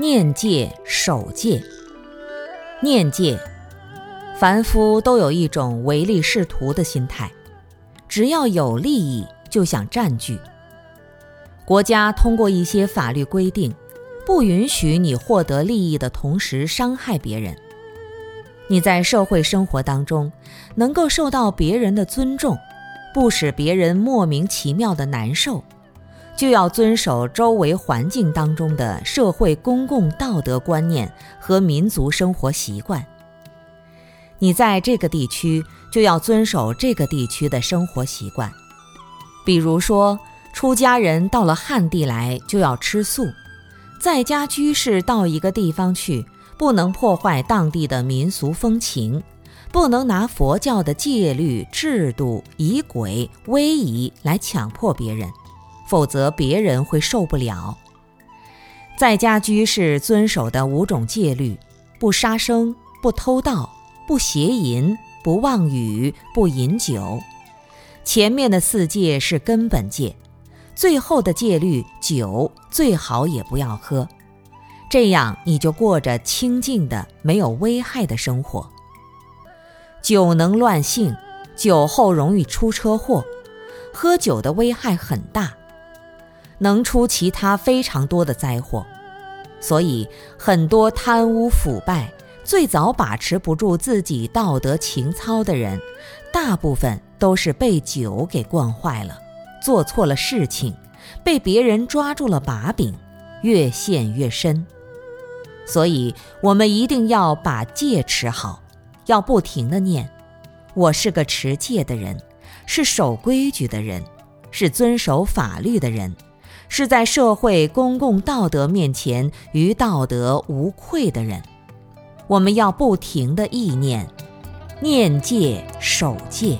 念戒守戒，念戒，凡夫都有一种唯利是图的心态，只要有利益就想占据。国家通过一些法律规定，不允许你获得利益的同时伤害别人。你在社会生活当中能够受到别人的尊重，不使别人莫名其妙的难受。就要遵守周围环境当中的社会公共道德观念和民族生活习惯。你在这个地区就要遵守这个地区的生活习惯。比如说，出家人到了汉地来就要吃素，在家居士到一个地方去，不能破坏当地的民俗风情，不能拿佛教的戒律制度、仪轨、威仪来强迫别人。否则别人会受不了。在家居士遵守的五种戒律：不杀生、不偷盗、不邪淫、不妄语、不饮酒。前面的四戒是根本戒，最后的戒律酒最好也不要喝，这样你就过着清净的、没有危害的生活。酒能乱性，酒后容易出车祸，喝酒的危害很大。能出其他非常多的灾祸，所以很多贪污腐败、最早把持不住自己道德情操的人，大部分都是被酒给惯坏了，做错了事情，被别人抓住了把柄，越陷越深。所以，我们一定要把戒持好，要不停的念：我是个持戒的人，是守规矩的人，是遵守法律的人。是在社会公共道德面前于道德无愧的人，我们要不停的意念，念戒守戒。